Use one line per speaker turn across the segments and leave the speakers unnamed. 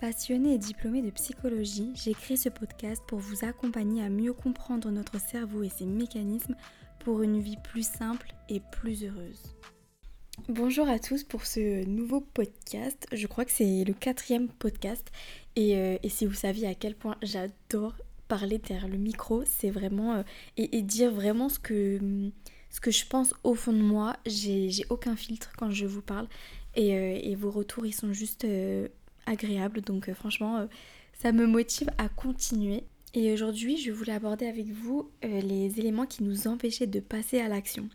Passionnée et diplômée de psychologie, j'ai créé ce podcast pour vous accompagner à mieux comprendre notre cerveau et ses mécanismes pour une vie plus simple et plus heureuse. Bonjour à tous pour ce nouveau podcast. Je crois que c'est le quatrième podcast. Et, euh, si vous saviez à quel point j'adore parler derrière le micro, c'est vraiment... Euh, et, dire vraiment ce que, je pense au fond de moi. J'ai aucun filtre quand je vous parle. Et, euh, et vos retours, ils sont juste agréable. Donc euh, franchement, euh, ça me motive à continuer. Et aujourd'hui, je voulais aborder avec vous euh, les éléments qui nous empêchaient de passer à l'action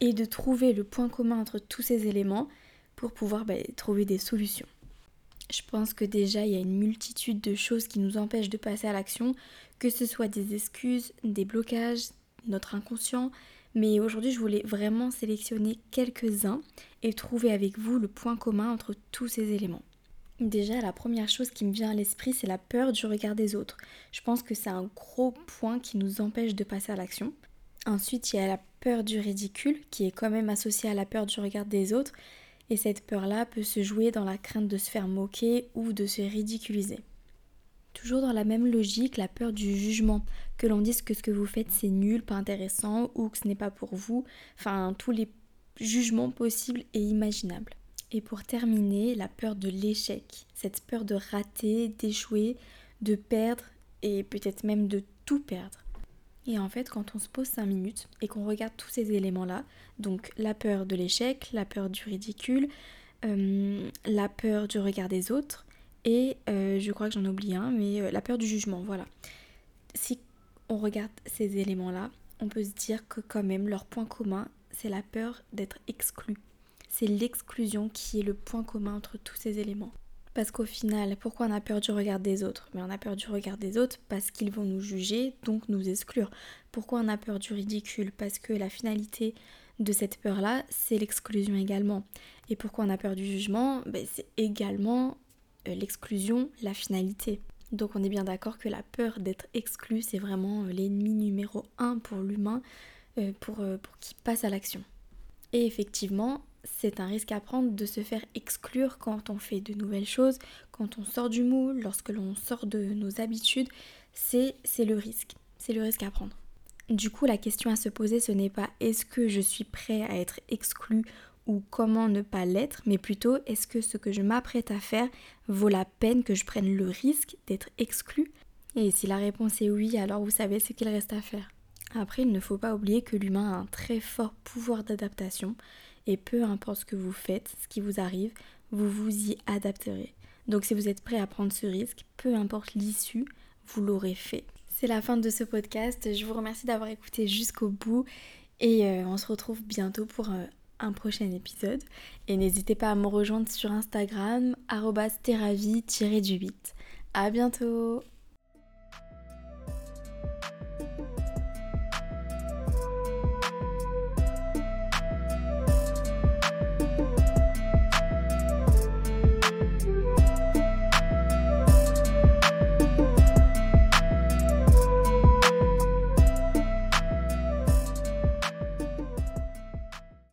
et de trouver le point commun entre tous ces éléments pour pouvoir bah, trouver des solutions. Je pense que déjà, il y a une multitude de choses qui nous empêchent de passer à l'action, que ce soit des excuses, des blocages, notre inconscient. Mais aujourd'hui, je voulais vraiment sélectionner quelques-uns et trouver avec vous le point commun entre tous ces éléments. Déjà, la première chose qui me vient à l'esprit, c'est la peur du regard des autres. Je pense que c'est un gros point qui nous empêche de passer à l'action. Ensuite, il y a la peur du ridicule, qui est quand même associée à la peur du regard des autres. Et cette peur-là peut se jouer dans la crainte de se faire moquer ou de se ridiculiser. Toujours dans la même logique, la peur du jugement, que l'on dise que ce que vous faites c'est nul, pas intéressant ou que ce n'est pas pour vous, enfin tous les jugements possibles et imaginables. Et pour terminer, la peur de l'échec, cette peur de rater, d'échouer, de perdre et peut-être même de tout perdre. Et en fait, quand on se pose 5 minutes et qu'on regarde tous ces éléments-là, donc la peur de l'échec, la peur du ridicule, euh, la peur du regard des autres, et euh, je crois que j'en oublie un, mais euh, la peur du jugement, voilà. Si on regarde ces éléments-là, on peut se dire que quand même leur point commun, c'est la peur d'être exclu c'est l'exclusion qui est le point commun entre tous ces éléments. Parce qu'au final, pourquoi on a peur du regard des autres? Mais on a peur du regard des autres parce qu'ils vont nous juger, donc nous exclure. Pourquoi on a peur du ridicule? Parce que la finalité de cette peur-là, c'est l'exclusion également. Et pourquoi on a peur du jugement? Ben, C'est également euh, l'exclusion, la finalité. Donc on est bien d'accord que la peur d'être exclu, c'est vraiment euh, l'ennemi numéro un pour l'humain, euh, pour, pour qu'il passe à l'action. Et effectivement, c'est un risque à prendre de se faire exclure quand on fait de nouvelles choses, quand on sort du moule, lorsque l'on sort de nos habitudes. C'est le risque. C'est le risque à prendre. Du coup, la question à se poser, ce n'est pas est-ce que je suis prêt à être exclu ou comment ne pas l'être, mais plutôt est-ce que ce que je m'apprête à faire vaut la peine que je prenne le risque d'être exclu? Et si la réponse est oui, alors vous savez ce qu'il reste à faire. Après, il ne faut pas oublier que l'humain a un très fort pouvoir d'adaptation et peu importe ce que vous faites, ce qui vous arrive, vous vous y adapterez. Donc si vous êtes prêt à prendre ce risque, peu importe l'issue, vous l'aurez fait. C'est la fin de ce podcast. Je vous remercie d'avoir écouté jusqu'au bout et euh, on se retrouve bientôt pour euh, un prochain épisode. Et n'hésitez pas à me rejoindre sur Instagram, théravie-du8. À bientôt